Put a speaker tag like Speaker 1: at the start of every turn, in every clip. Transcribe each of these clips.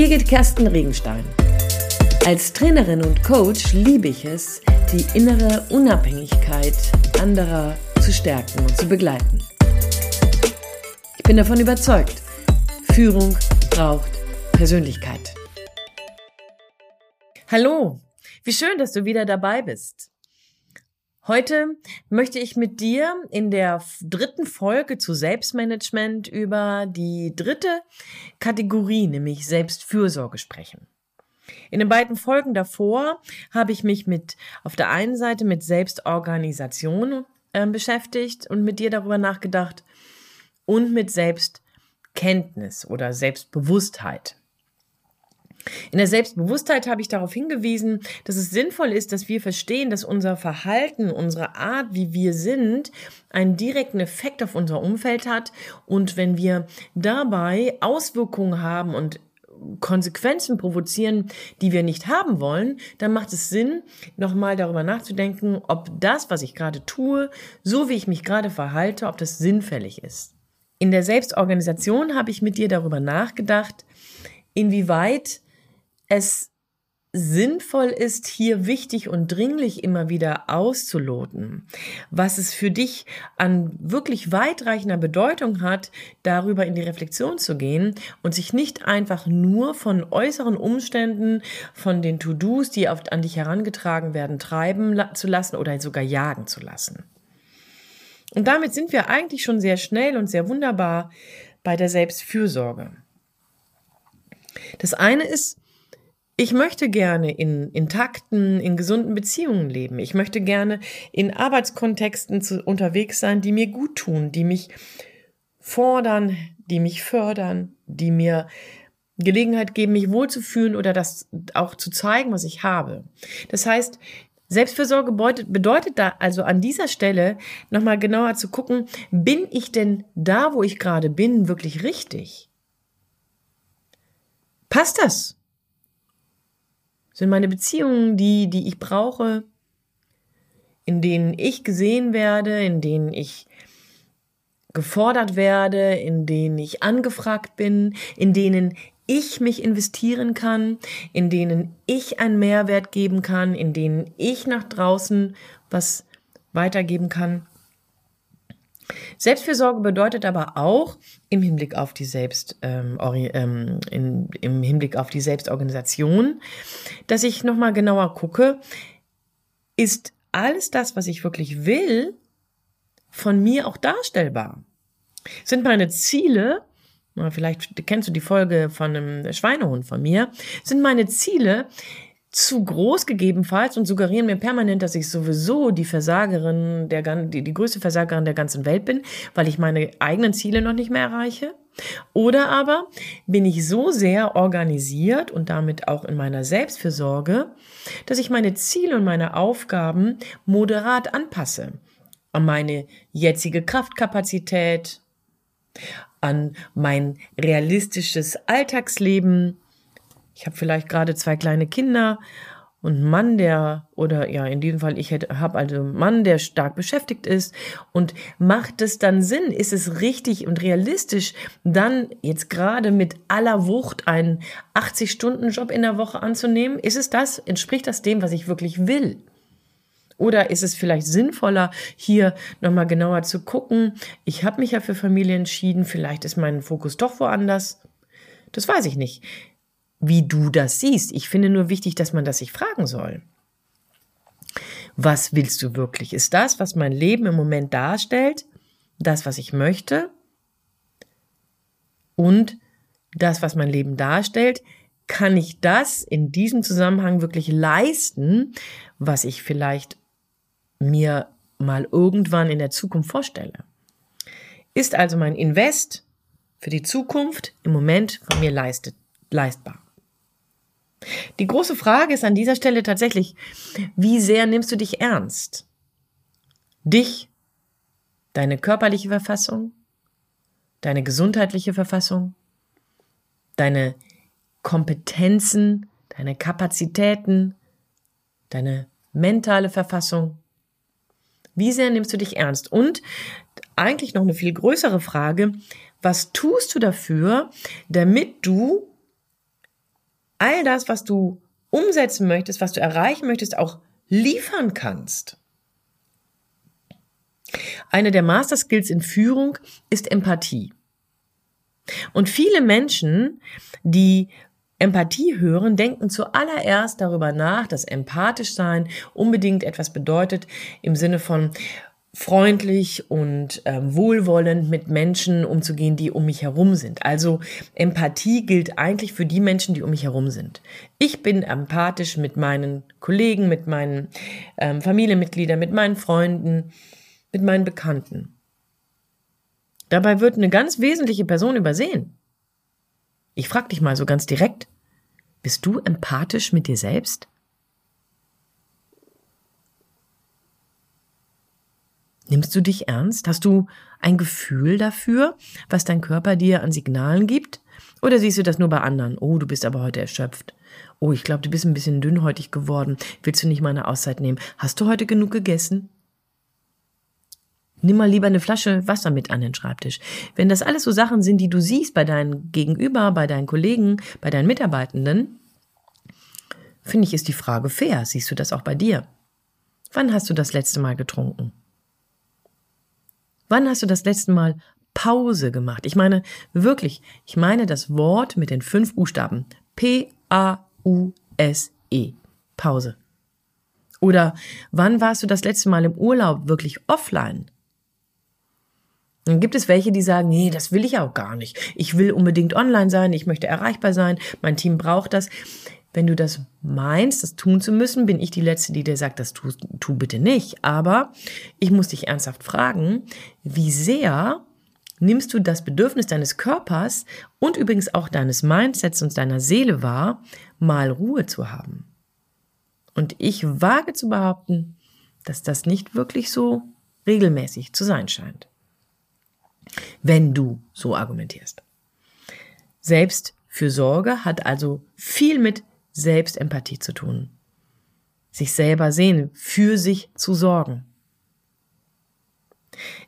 Speaker 1: Birgit Kersten Regenstein. Als Trainerin und Coach liebe ich es, die innere Unabhängigkeit anderer zu stärken und zu begleiten. Ich bin davon überzeugt, Führung braucht Persönlichkeit. Hallo, wie schön, dass du wieder dabei bist. Heute möchte ich mit dir in der dritten Folge zu Selbstmanagement über die dritte Kategorie, nämlich Selbstfürsorge sprechen. In den beiden Folgen davor habe ich mich mit auf der einen Seite mit Selbstorganisation äh, beschäftigt und mit dir darüber nachgedacht und mit Selbstkenntnis oder Selbstbewusstheit. In der Selbstbewusstheit habe ich darauf hingewiesen, dass es sinnvoll ist, dass wir verstehen, dass unser Verhalten, unsere Art, wie wir sind, einen direkten Effekt auf unser Umfeld hat. Und wenn wir dabei Auswirkungen haben und Konsequenzen provozieren, die wir nicht haben wollen, dann macht es Sinn, nochmal darüber nachzudenken, ob das, was ich gerade tue, so wie ich mich gerade verhalte, ob das sinnfällig ist. In der Selbstorganisation habe ich mit dir darüber nachgedacht, inwieweit es sinnvoll ist, hier wichtig und dringlich immer wieder auszuloten, was es für dich an wirklich weitreichender Bedeutung hat, darüber in die Reflexion zu gehen und sich nicht einfach nur von äußeren Umständen, von den To-Dos, die oft an dich herangetragen werden, treiben zu lassen oder sogar jagen zu lassen. Und damit sind wir eigentlich schon sehr schnell und sehr wunderbar bei der Selbstfürsorge. Das eine ist, ich möchte gerne in intakten, in gesunden Beziehungen leben. Ich möchte gerne in Arbeitskontexten zu, unterwegs sein, die mir gut tun, die mich fordern, die mich fördern, die mir Gelegenheit geben, mich wohlzufühlen oder das auch zu zeigen, was ich habe. Das heißt, Selbstfürsorge bedeutet, bedeutet da also an dieser Stelle nochmal genauer zu gucken, bin ich denn da, wo ich gerade bin, wirklich richtig? Passt das? Sind meine Beziehungen die, die ich brauche, in denen ich gesehen werde, in denen ich gefordert werde, in denen ich angefragt bin, in denen ich mich investieren kann, in denen ich einen Mehrwert geben kann, in denen ich nach draußen was weitergeben kann. Selbstfürsorge bedeutet aber auch im Hinblick auf die Selbst, ähm, ähm, in, im Hinblick auf die Selbstorganisation, dass ich nochmal genauer gucke, ist alles das, was ich wirklich will, von mir auch darstellbar? Sind meine Ziele, vielleicht kennst du die Folge von einem Schweinehund von mir, sind meine Ziele zu groß gegebenenfalls und suggerieren mir permanent, dass ich sowieso die Versagerin, der, die, die größte Versagerin der ganzen Welt bin, weil ich meine eigenen Ziele noch nicht mehr erreiche. Oder aber bin ich so sehr organisiert und damit auch in meiner Selbstfürsorge, dass ich meine Ziele und meine Aufgaben moderat anpasse an meine jetzige Kraftkapazität, an mein realistisches Alltagsleben, ich habe vielleicht gerade zwei kleine Kinder und einen Mann, der, oder ja, in diesem Fall, ich habe also einen Mann, der stark beschäftigt ist und macht es dann Sinn? Ist es richtig und realistisch, dann jetzt gerade mit aller Wucht einen 80-Stunden-Job in der Woche anzunehmen? Ist es das? Entspricht das dem, was ich wirklich will? Oder ist es vielleicht sinnvoller, hier nochmal genauer zu gucken? Ich habe mich ja für Familie entschieden, vielleicht ist mein Fokus doch woanders. Das weiß ich nicht wie du das siehst. Ich finde nur wichtig, dass man das sich fragen soll. Was willst du wirklich? Ist das, was mein Leben im Moment darstellt, das, was ich möchte? Und das, was mein Leben darstellt, kann ich das in diesem Zusammenhang wirklich leisten, was ich vielleicht mir mal irgendwann in der Zukunft vorstelle? Ist also mein Invest für die Zukunft im Moment von mir leistet, leistbar? Die große Frage ist an dieser Stelle tatsächlich, wie sehr nimmst du dich ernst? Dich, deine körperliche Verfassung, deine gesundheitliche Verfassung, deine Kompetenzen, deine Kapazitäten, deine mentale Verfassung. Wie sehr nimmst du dich ernst? Und eigentlich noch eine viel größere Frage, was tust du dafür, damit du all das, was du umsetzen möchtest, was du erreichen möchtest, auch liefern kannst. Eine der Master Skills in Führung ist Empathie. Und viele Menschen, die Empathie hören, denken zuallererst darüber nach, dass empathisch sein unbedingt etwas bedeutet im Sinne von freundlich und ähm, wohlwollend mit Menschen umzugehen, die um mich herum sind. Also Empathie gilt eigentlich für die Menschen, die um mich herum sind. Ich bin empathisch mit meinen Kollegen, mit meinen ähm, Familienmitgliedern, mit meinen Freunden, mit meinen Bekannten. Dabei wird eine ganz wesentliche Person übersehen. Ich frage dich mal so ganz direkt, bist du empathisch mit dir selbst? Nimmst du dich ernst? Hast du ein Gefühl dafür, was dein Körper dir an Signalen gibt? Oder siehst du das nur bei anderen? Oh, du bist aber heute erschöpft. Oh, ich glaube, du bist ein bisschen dünnhäutig geworden. Willst du nicht mal eine Auszeit nehmen? Hast du heute genug gegessen? Nimm mal lieber eine Flasche Wasser mit an den Schreibtisch. Wenn das alles so Sachen sind, die du siehst bei deinen Gegenüber, bei deinen Kollegen, bei deinen Mitarbeitenden, finde ich, ist die Frage fair. Siehst du das auch bei dir? Wann hast du das letzte Mal getrunken? Wann hast du das letzte Mal Pause gemacht? Ich meine, wirklich, ich meine das Wort mit den fünf Buchstaben. P-A-U-S-E. Pause. Oder wann warst du das letzte Mal im Urlaub wirklich offline? Dann gibt es welche, die sagen, nee, das will ich auch gar nicht. Ich will unbedingt online sein, ich möchte erreichbar sein, mein Team braucht das. Wenn du das meinst, das tun zu müssen, bin ich die Letzte, die dir sagt, das tu, tu bitte nicht. Aber ich muss dich ernsthaft fragen, wie sehr nimmst du das Bedürfnis deines Körpers und übrigens auch deines Mindsets und deiner Seele wahr, mal Ruhe zu haben? Und ich wage zu behaupten, dass das nicht wirklich so regelmäßig zu sein scheint. Wenn du so argumentierst. Selbstfürsorge hat also viel mit Selbstempathie zu tun. Sich selber sehen, für sich zu sorgen.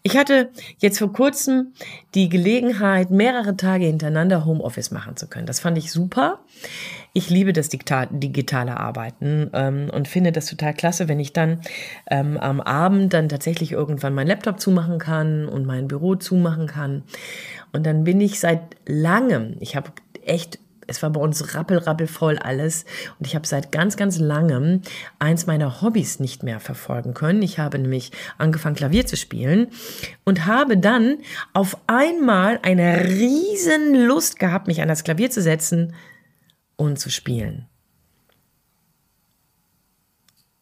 Speaker 1: Ich hatte jetzt vor kurzem die Gelegenheit, mehrere Tage hintereinander Homeoffice machen zu können. Das fand ich super. Ich liebe das digitale Arbeiten ähm, und finde das total klasse, wenn ich dann ähm, am Abend dann tatsächlich irgendwann mein Laptop zumachen kann und mein Büro zumachen kann. Und dann bin ich seit langem, ich habe echt es war bei uns rappel, rappel voll alles. Und ich habe seit ganz, ganz langem eins meiner Hobbys nicht mehr verfolgen können. Ich habe nämlich angefangen, Klavier zu spielen und habe dann auf einmal eine riesen Lust gehabt, mich an das Klavier zu setzen und zu spielen.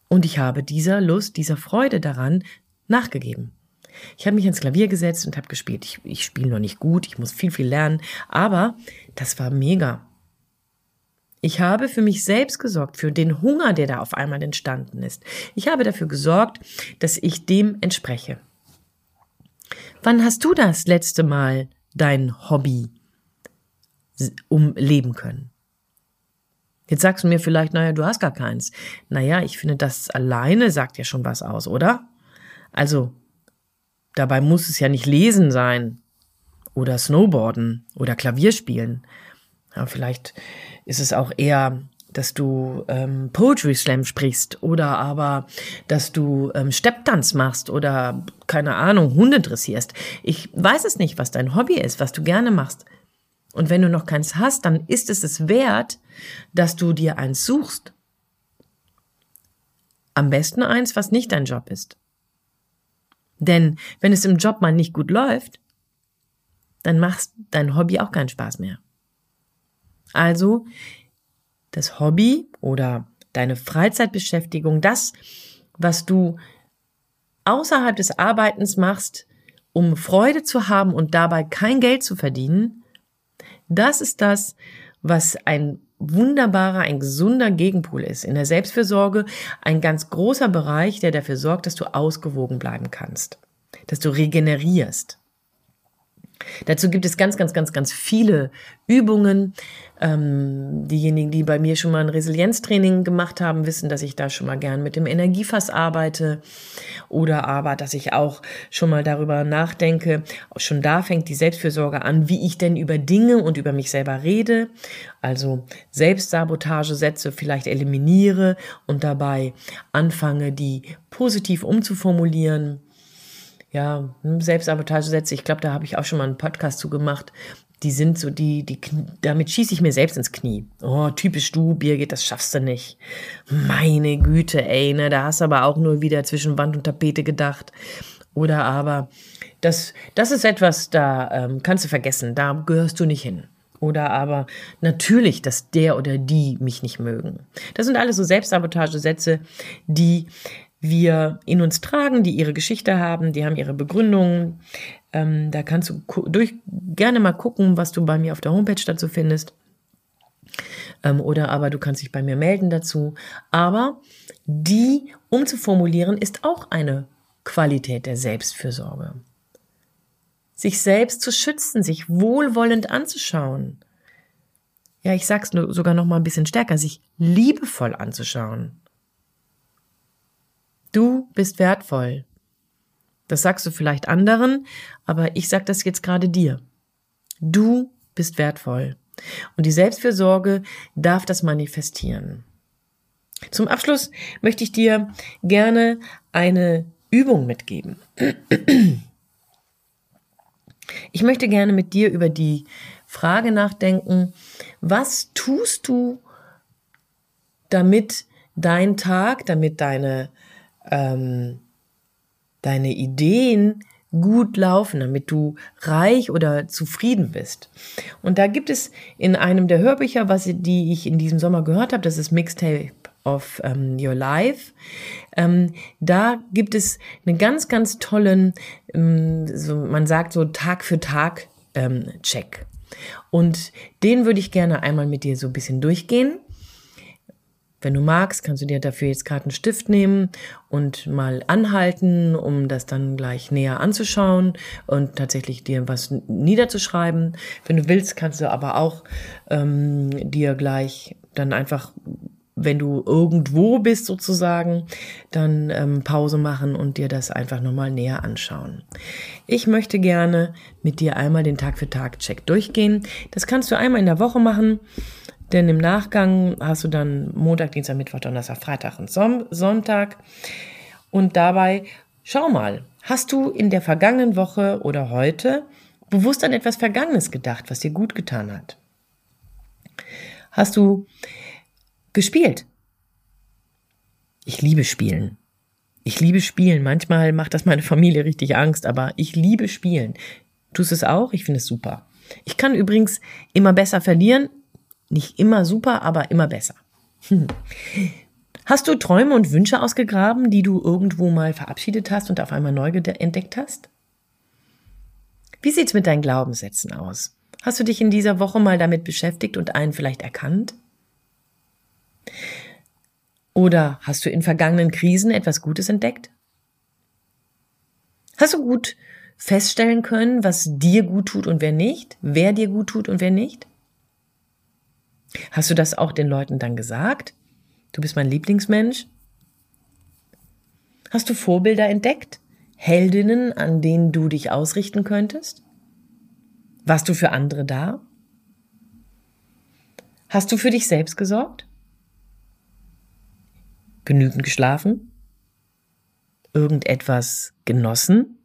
Speaker 1: Und ich habe dieser Lust, dieser Freude daran nachgegeben. Ich habe mich ans Klavier gesetzt und habe gespielt. Ich, ich spiele noch nicht gut, ich muss viel, viel lernen, aber das war mega. Ich habe für mich selbst gesorgt, für den Hunger, der da auf einmal entstanden ist. Ich habe dafür gesorgt, dass ich dem entspreche. Wann hast du das letzte Mal dein Hobby umleben können? Jetzt sagst du mir vielleicht, naja, du hast gar keins. Naja, ich finde, das alleine sagt ja schon was aus, oder? Also, dabei muss es ja nicht lesen sein oder Snowboarden oder Klavierspielen. Ja, vielleicht ist es auch eher, dass du ähm, Poetry Slam sprichst oder aber, dass du ähm, Stepptanz machst oder keine Ahnung, Hunde dressierst. Ich weiß es nicht, was dein Hobby ist, was du gerne machst. Und wenn du noch keins hast, dann ist es es wert, dass du dir eins suchst. Am besten eins, was nicht dein Job ist. Denn wenn es im Job mal nicht gut läuft, dann macht dein Hobby auch keinen Spaß mehr. Also das Hobby oder deine Freizeitbeschäftigung, das, was du außerhalb des Arbeitens machst, um Freude zu haben und dabei kein Geld zu verdienen, das ist das, was ein wunderbarer, ein gesunder Gegenpol ist. In der Selbstfürsorge ein ganz großer Bereich, der dafür sorgt, dass du ausgewogen bleiben kannst, dass du regenerierst. Dazu gibt es ganz, ganz, ganz, ganz viele Übungen. Ähm, diejenigen, die bei mir schon mal ein Resilienztraining gemacht haben, wissen, dass ich da schon mal gern mit dem Energiefass arbeite oder aber, dass ich auch schon mal darüber nachdenke. Schon da fängt die Selbstfürsorge an, wie ich denn über Dinge und über mich selber rede. Also Selbstsabotagesätze vielleicht eliminiere und dabei anfange, die positiv umzuformulieren ja, hm, Selbstsabotagesätze, ich glaube, da habe ich auch schon mal einen Podcast zu gemacht. Die sind so, die, die, damit schieße ich mir selbst ins Knie. Oh, typisch du, Birgit, das schaffst du nicht. Meine Güte, ey, ne, da hast du aber auch nur wieder zwischen Wand und Tapete gedacht. Oder aber, das, das ist etwas, da ähm, kannst du vergessen, da gehörst du nicht hin. Oder aber natürlich, dass der oder die mich nicht mögen. Das sind alles so Selbstsabotagesätze, die wir in uns tragen, die ihre Geschichte haben, die haben ihre Begründungen. Ähm, da kannst du durch gerne mal gucken, was du bei mir auf der Homepage dazu findest. Ähm, oder aber du kannst dich bei mir melden dazu. Aber die umzuformulieren ist auch eine Qualität der Selbstfürsorge. Sich selbst zu schützen, sich wohlwollend anzuschauen. Ja, ich sag's nur sogar noch mal ein bisschen stärker, sich liebevoll anzuschauen. Du bist wertvoll. Das sagst du vielleicht anderen, aber ich sag das jetzt gerade dir. Du bist wertvoll. Und die Selbstfürsorge darf das manifestieren. Zum Abschluss möchte ich dir gerne eine Übung mitgeben. Ich möchte gerne mit dir über die Frage nachdenken, was tust du, damit dein Tag, damit deine ähm, deine Ideen gut laufen, damit du reich oder zufrieden bist. Und da gibt es in einem der Hörbücher, was die ich in diesem Sommer gehört habe, das ist Mixtape of um, Your Life. Ähm, da gibt es einen ganz, ganz tollen, ähm, so, man sagt so Tag für Tag ähm, Check. Und den würde ich gerne einmal mit dir so ein bisschen durchgehen. Wenn du magst, kannst du dir dafür jetzt gerade einen Stift nehmen und mal anhalten, um das dann gleich näher anzuschauen und tatsächlich dir was niederzuschreiben. Wenn du willst, kannst du aber auch ähm, dir gleich dann einfach, wenn du irgendwo bist sozusagen, dann ähm, Pause machen und dir das einfach nochmal näher anschauen. Ich möchte gerne mit dir einmal den Tag für Tag Check durchgehen. Das kannst du einmal in der Woche machen denn im Nachgang hast du dann Montag, Dienstag, Mittwoch, Donnerstag, Freitag und Sonntag. Und dabei, schau mal, hast du in der vergangenen Woche oder heute bewusst an etwas Vergangenes gedacht, was dir gut getan hat? Hast du gespielt? Ich liebe Spielen. Ich liebe Spielen. Manchmal macht das meine Familie richtig Angst, aber ich liebe Spielen. Tust es auch? Ich finde es super. Ich kann übrigens immer besser verlieren. Nicht immer super, aber immer besser. Hm. Hast du Träume und Wünsche ausgegraben, die du irgendwo mal verabschiedet hast und auf einmal neu entdeckt hast? Wie sieht's mit deinen Glaubenssätzen aus? Hast du dich in dieser Woche mal damit beschäftigt und einen vielleicht erkannt? Oder hast du in vergangenen Krisen etwas Gutes entdeckt? Hast du gut feststellen können, was dir gut tut und wer nicht? Wer dir gut tut und wer nicht? Hast du das auch den Leuten dann gesagt? Du bist mein Lieblingsmensch? Hast du Vorbilder entdeckt? Heldinnen, an denen du dich ausrichten könntest? Warst du für andere da? Hast du für dich selbst gesorgt? Genügend geschlafen? Irgendetwas genossen?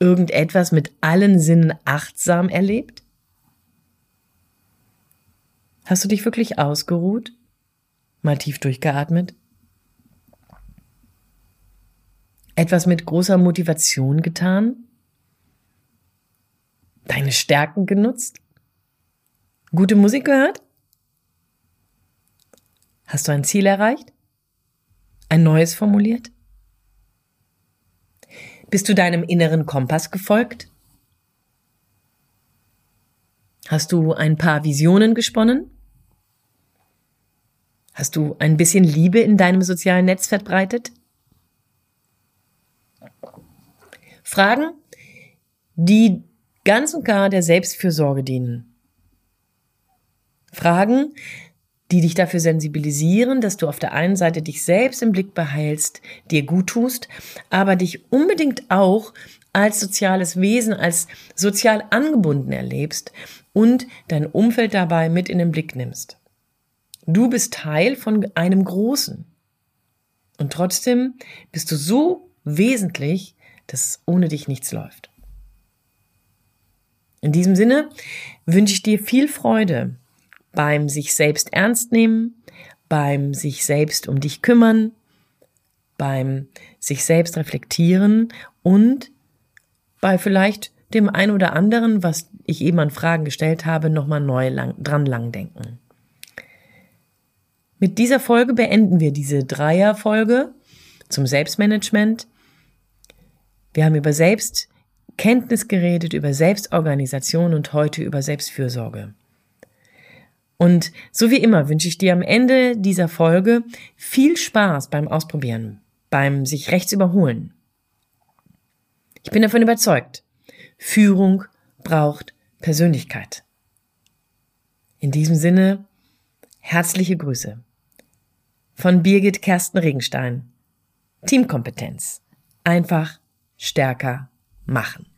Speaker 1: Irgendetwas mit allen Sinnen achtsam erlebt? Hast du dich wirklich ausgeruht? Mal tief durchgeatmet? Etwas mit großer Motivation getan? Deine Stärken genutzt? Gute Musik gehört? Hast du ein Ziel erreicht? Ein neues formuliert? Bist du deinem inneren Kompass gefolgt? Hast du ein paar Visionen gesponnen? Hast du ein bisschen Liebe in deinem sozialen Netz verbreitet? Fragen, die ganz und gar der Selbstfürsorge dienen. Fragen, die dich dafür sensibilisieren, dass du auf der einen Seite dich selbst im Blick behältst, dir gut tust, aber dich unbedingt auch als soziales Wesen, als sozial angebunden erlebst und dein Umfeld dabei mit in den Blick nimmst. Du bist Teil von einem Großen. Und trotzdem bist du so wesentlich, dass ohne dich nichts läuft. In diesem Sinne wünsche ich dir viel Freude beim sich selbst ernst nehmen, beim sich selbst um dich kümmern, beim sich selbst reflektieren und bei vielleicht dem ein oder anderen, was ich eben an Fragen gestellt habe, nochmal neu lang, dran lang denken. Mit dieser Folge beenden wir diese Dreierfolge zum Selbstmanagement. Wir haben über Selbstkenntnis geredet, über Selbstorganisation und heute über Selbstfürsorge. Und so wie immer wünsche ich dir am Ende dieser Folge viel Spaß beim Ausprobieren, beim sich rechts überholen. Ich bin davon überzeugt, Führung braucht Persönlichkeit. In diesem Sinne, herzliche Grüße von Birgit Kersten Regenstein. Teamkompetenz. Einfach stärker machen.